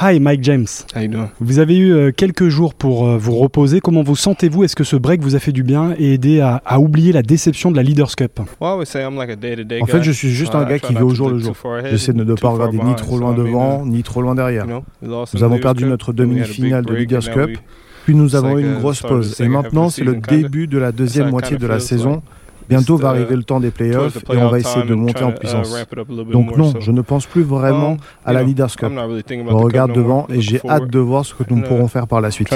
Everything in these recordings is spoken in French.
Hi Mike James. Hi vous avez eu euh, quelques jours pour euh, vous reposer. Comment vous sentez-vous? Est-ce que ce break vous a fait du bien et aidé à, à oublier la déception de la Leaders Cup? En fait, je suis juste un gars qui vit au jour le jour. J'essaie de ne pas regarder ni trop loin devant, ni trop loin derrière. Nous avons perdu notre demi-finale de Leaders Cup, puis nous avons eu une grosse pause. Et maintenant, c'est le début de la deuxième moitié de la saison. Bientôt va arriver le temps des playoffs et on va essayer de monter en puissance. Donc non, je ne pense plus vraiment à la Leaders Cup. On regarde devant et j'ai hâte de voir ce que nous pourrons faire par la suite.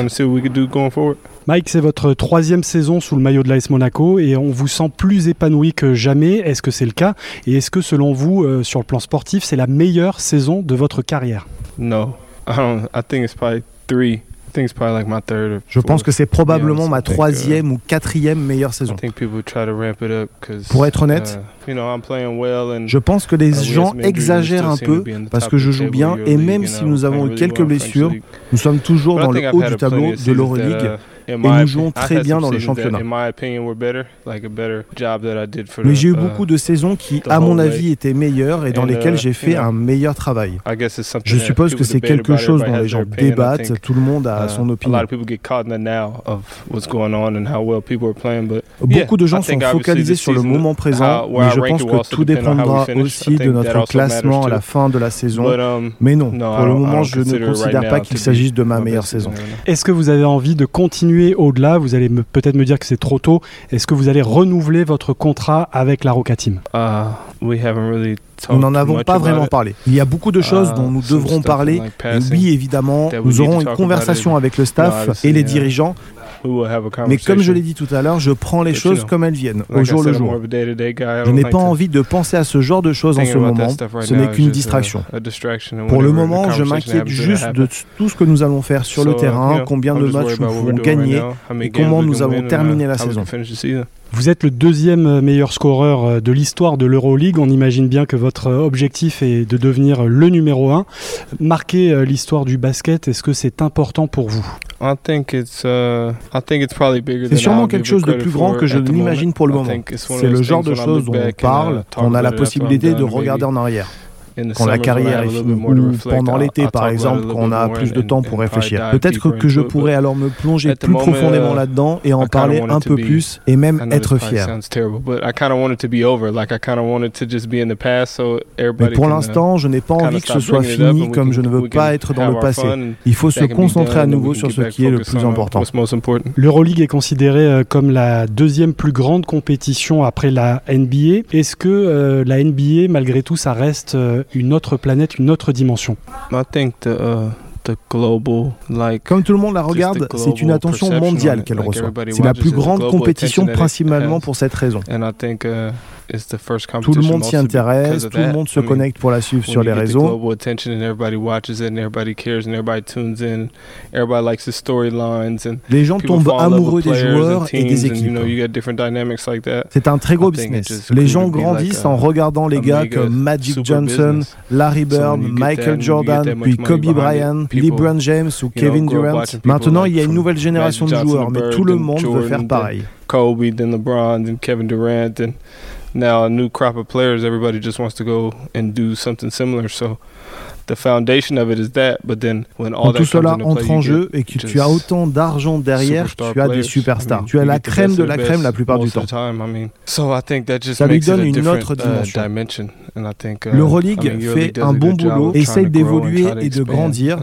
Mike, c'est votre troisième saison sous le maillot de l'AS Monaco et on vous sent plus épanoui que jamais. Est-ce que c'est le cas? Et est-ce que selon vous, euh, sur le plan sportif, c'est la meilleure saison de votre carrière? Non, I, don't, I think it's probably. Je pense que c'est probablement ma troisième ou quatrième meilleure saison. Pour être honnête, je pense que les gens exagèrent un peu parce que je joue bien et même si nous avons eu quelques blessures, nous sommes toujours dans le haut du tableau de l'Euroleague et nous jouons très bien dans le championnat. Mais j'ai eu beaucoup de saisons qui, à mon avis, étaient meilleures et dans lesquelles j'ai fait un meilleur travail. Je suppose que c'est quelque chose dont les gens débattent, tout le monde a son opinion. Beaucoup de gens sont focalisés sur le moment présent, mais je pense que tout dépendra aussi de notre classement à la fin de la saison. Mais non, pour le moment, je ne considère pas qu'il s'agisse de ma meilleure saison. Est-ce que vous avez envie de continuer au-delà Vous allez peut-être me dire que c'est trop tôt. Est-ce que vous allez renouveler votre contrat avec la Roca Team? Uh, we haven't really nous n'en avons pas vraiment parlé. Il y a beaucoup de choses dont nous devrons parler. Oui, évidemment, nous aurons une conversation avec le staff et les dirigeants mais comme je l'ai dit tout à l'heure, je prends les choses comme elles viennent, au jour le jour. Je n'ai pas envie de penser à ce genre de choses en ce moment. Ce n'est qu'une distraction. Pour le moment, je m'inquiète juste de tout ce que nous allons faire sur le terrain, combien de matchs nous ferons gagner et comment nous allons terminer la saison. Vous êtes le deuxième meilleur scoreur euh, de l'histoire de l'Euroleague. On imagine bien que votre euh, objectif est de devenir euh, le numéro un. Marquer l'histoire du basket, est-ce que c'est important pour vous? C'est sûrement quelque chose de plus grand que je n'imagine pour le moment. C'est le genre de choses dont on parle, on a la possibilité de regarder en arrière quand la carrière est finie, ou pendant l'été par exemple, quand on a plus de temps pour réfléchir. Peut-être que je pourrais alors me plonger plus profondément là-dedans et en parler un peu plus et même être fier. Mais pour l'instant, je n'ai pas envie que ce soit fini comme je ne veux pas être dans le passé. Il faut se concentrer à nouveau sur ce qui est le plus important. L'Euroleague est considérée euh, comme la deuxième plus grande compétition après la NBA. Est-ce que la NBA, malgré tout, ça reste une autre planète, une autre dimension. Comme tout le monde la regarde, c'est une attention mondiale qu'elle like reçoit. C'est la plus grande compétition principalement pour cette raison. Tout le monde s'y intéresse, tout le monde se connecte pour la suivre sur les réseaux. Les gens tombent amoureux des joueurs et des équipes. C'est un très gros business. Les gens grandissent en regardant les gars comme Magic Johnson, Larry Bird, Michael Jordan, puis Kobe Bryant LeBron James ou Kevin Durant. Maintenant, il y a une nouvelle génération de joueurs, mais tout le monde veut faire pareil. Kobe, then LeBron, then Kevin Durant, and now a new crop of players. Everybody just wants to go and do something similar. So quand tout cela entre en jeu et que tu as autant d'argent derrière, tu as des superstars. Tu as la crème de la crème la plupart du temps. Ça lui donne une autre dimension. Le Euroleague fait un bon boulot, essaye d'évoluer et de grandir.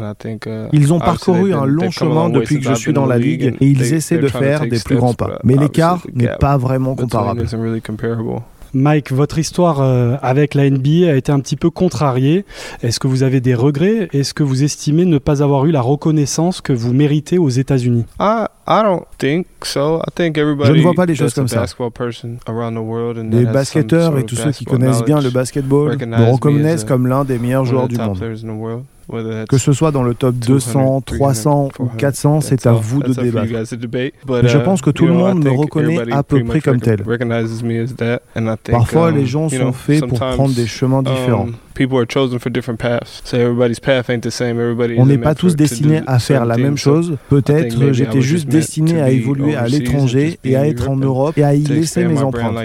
Ils ont parcouru un long chemin depuis que je suis dans la ligue et ils essaient de faire des plus grands pas. Mais l'écart n'est pas vraiment comparable. Mike, votre histoire euh, avec la NBA a été un petit peu contrariée. Est-ce que vous avez des regrets? Est-ce que vous estimez ne pas avoir eu la reconnaissance que vous méritez aux États-Unis? Je ne vois pas les choses comme ça. Les basketteurs et tous ceux qui connaissent bien le basketball me reconnaissent comme l'un des meilleurs joueurs du monde que ce soit dans le top 200, 300 ou 400, c'est à vous de débattre. Je pense que tout le monde me reconnaît à peu près comme tel. Parfois, les gens sont faits pour prendre des chemins différents. On n'est pas tous destinés à faire la même chose. Peut-être j'étais juste destiné à évoluer à l'étranger et à être en Europe et à y laisser mes empreintes.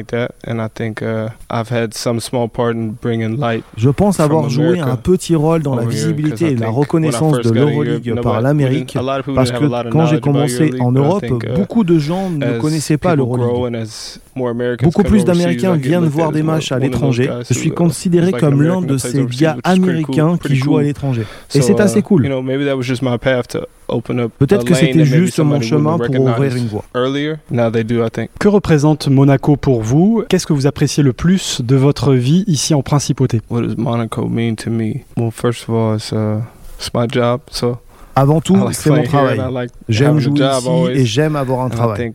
Je pense avoir joué un petit rôle dans la visibilité et la reconnaissance de l'Euroleague par l'Amérique parce que quand j'ai commencé en Europe, beaucoup de gens ne connaissaient pas l'Euroleague. Beaucoup plus d'Américains viennent voir des matchs à l'étranger. Je suis considéré comme l'un de ces gars américains qui jouent à l'étranger. Et c'est assez cool. Peut-être que c'était juste mon chemin pour ouvrir une voie. Que représente Monaco pour vous? Qu'est-ce que vous appréciez le plus de votre vie ici en principauté? Avant tout, c'est mon travail. J'aime jouer ici et j'aime avoir un travail.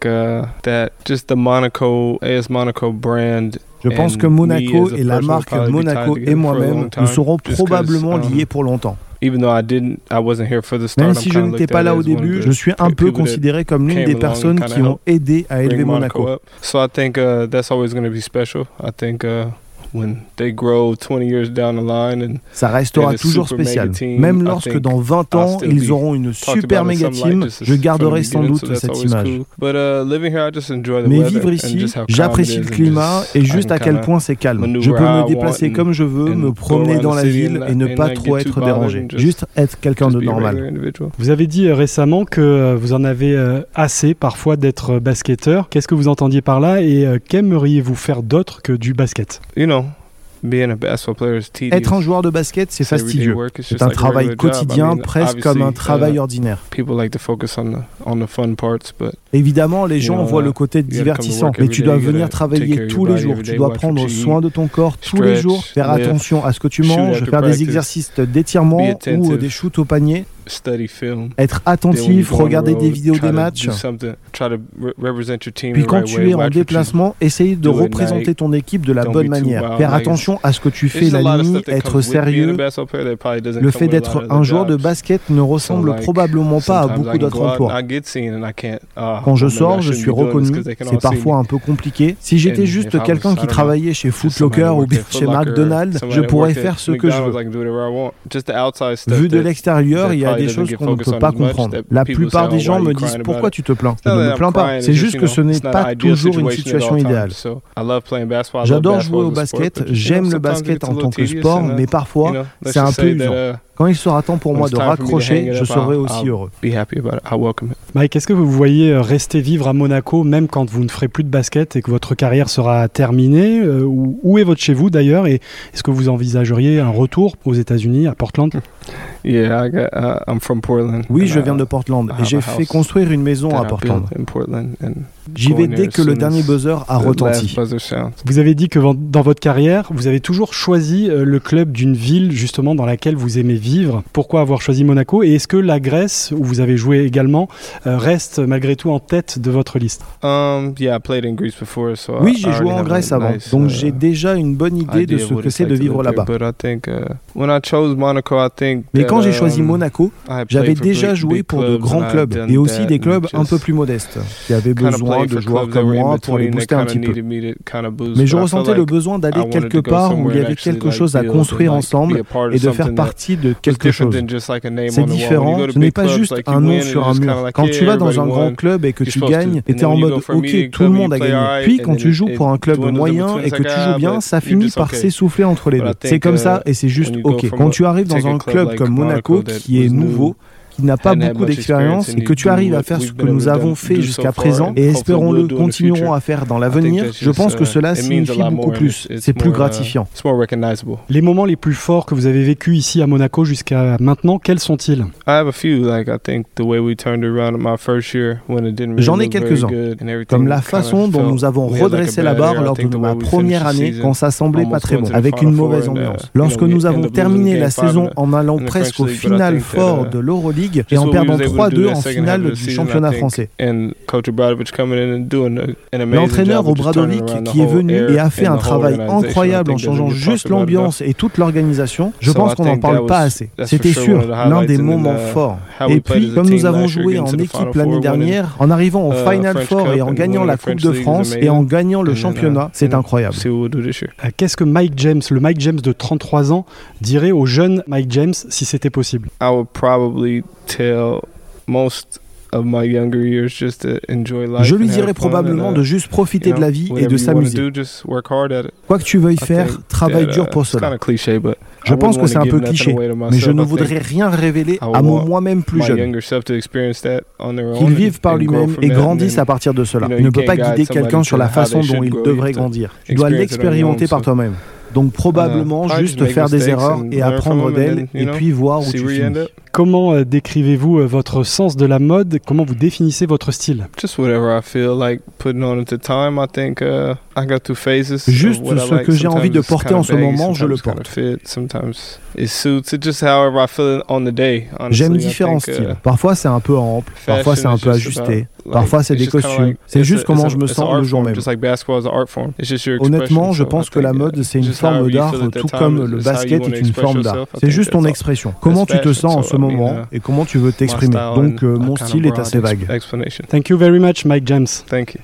Je pense que Monaco et la marque de Monaco et moi-même nous serons probablement liés pour longtemps. Même si je n'étais pas là au début, je suis un peu considéré comme l'une des personnes qui ont aidé à élever Monaco. Ça restera toujours spécial. Même lorsque dans 20 ans, ils auront une super méga team, je garderai sans doute cette image. Mais vivre ici, j'apprécie le climat et juste à quel point c'est calme. Je peux me déplacer comme je veux, me promener dans la ville et ne pas trop être dérangé. Juste être quelqu'un de normal. Vous avez dit euh, récemment que euh, vous en avez euh, assez parfois d'être basketteur. Qu'est-ce que vous entendiez par là et qu'aimeriez-vous faire d'autre que du basket? Être un joueur de basket, c'est fastidieux. C'est un travail quotidien, presque comme un travail ordinaire. Évidemment, les gens voient le côté divertissant, mais tu dois venir travailler tous les jours. Tu dois prendre soin de ton corps tous les jours, faire attention à ce que tu manges, faire des exercices d'étirement ou des shoots au panier study film. Être attentif, regarder des vidéos des matchs. Puis quand tu es en déplacement, essayer de représenter ton équipe de la bonne manière. Faire attention à ce que tu fais la ligne, être sérieux. Le fait d'être un joueur de basket ne ressemble probablement pas à beaucoup d'autres emplois. Quand je sors, je suis reconnu. C'est parfois un peu compliqué. Si j'étais juste quelqu'un qui travaillait chez Footlocker ou chez McDonald's, je pourrais faire ce que je veux. Vu de l'extérieur, il y a des choses qu'on ne peut pas comprendre. La plupart des gens me disent pourquoi tu te plains. Je ne me plains pas. C'est juste que ce n'est pas toujours une situation idéale. J'adore jouer au basket, j'aime le basket en tant que sport, mais parfois c'est un peu usant. Quand il sera temps pour moi de raccrocher, je serai aussi heureux. Mike, est-ce que vous voyez euh, rester vivre à Monaco même quand vous ne ferez plus de basket et que votre carrière sera terminée euh, Où est votre chez-vous d'ailleurs Et est-ce que vous envisageriez un retour aux États-Unis, à Portland? Oui, je viens de Portland j'ai fait construire une maison à Portland. J'y vais dès que le dernier buzzer a retenti. Vous avez dit que dans votre carrière, vous avez toujours choisi euh, le club d'une ville justement dans laquelle vous aimez vivre. Pourquoi avoir choisi Monaco Et est-ce que la Grèce, où vous avez joué également, euh, reste malgré tout en tête de votre liste? Oui, j'ai joué en Grèce avant, donc j'ai déjà une bonne idée de ce que c'est de vivre là-bas. Mais quand j'ai choisi Monaco, j'avais déjà joué pour de grands clubs et aussi des clubs un peu plus modestes qui avaient besoin de joueurs comme moi pour les booster un petit peu. Mais je ressentais le besoin d'aller quelque part où il y avait quelque chose à construire ensemble et de faire partie de quelque chose. C'est différent, ce n'est pas juste un nom sur un mur. Quand tu vas dans un grand club et que tu gagnes, et t'es en mode ok, tout le monde a gagné. Puis quand tu joues pour un club moyen et que tu joues bien, ça finit par s'essouffler entre les deux. C'est comme ça et c'est juste ok. Quand tu arrives dans un club comme Monaco qui est nouveau, n'a pas beaucoup d'expérience et que tu arrives à faire ce que nous avons fait jusqu'à présent et espérons-le continuerons à faire dans l'avenir, je pense que cela signifie beaucoup plus. C'est plus gratifiant. Les moments les plus forts que vous avez vécu ici à Monaco jusqu'à maintenant, quels sont-ils? J'en ai quelques-uns, comme la façon dont nous avons redressé la barre lors de ma première année quand ça semblait pas très bon, avec une mauvaise ambiance. Lorsque nous avons terminé la saison en allant presque au final fort de l'Euroleague, et en perdant was able to do 3-2 that en finale du championnat français. L'entraîneur Obradovic qui est venu et a fait un travail incroyable en changeant juste l'ambiance et toute l'organisation, je pense qu'on n'en parle pas assez. C'était sûr l'un des then, moments uh, forts. Et puis, comme nous avons joué en équipe l'année dernière, en arrivant au uh, Final Four et en gagnant la Coupe de France et en gagnant le uh, championnat, c'est incroyable. Euh, Qu'est-ce que Mike James, le Mike James de 33 ans, dirait au jeune Mike James si c'était possible I would probably tell most of my younger years just to enjoy life. Je lui dirais probablement and, uh, de juste profiter you de la vie et de s'amuser. do, just work hard at it. Quoi que tu veuilles faire, travaille that, dur uh, pour cela. Je I pense que c'est un peu cliché, mais je ne voudrais rien révéler à mon moi-même plus jeune. younger self to experience that on their own Qu'il vive par lui-même from et grandisse à partir de cela. Il ne peut pas can't guider quelqu'un sur la façon dont il devrait grandir. Tu dois l'expérimenter par toi-même. Donc probablement Uh, juste faire des mistakes erreurs and et learn apprendre from them and d'elles et know, puis voir où see tu finis. Comment euh, décrivez-vous euh, votre sens de la mode? Comment vous définissez votre style? Just whatever I feel like putting on at the time. I think uh, I go through phases. Juste ce like. que j'ai envie de porter en ce moment, je le porte. Fit, sometimes it suits. It's just however I feel on the day. honestly. J'aime différents think, uh, styles. Parfois c'est un peu ample, parfois c'est un peu just ajusté. about, like, Parfois, c'est it's des costumes. like- C'est juste a- comment je me sens le jour même. Honnêtement, je pense I que la think, uh, mode, c'est une forme d'art, tout comme le basket est une forme d'art. C'est juste ton expression. Comment tu te sens en ce moment uh, et comment tu veux t'exprimer. Donc euh, mon style est assez vague. Thank you very much, Mike James. Thank you.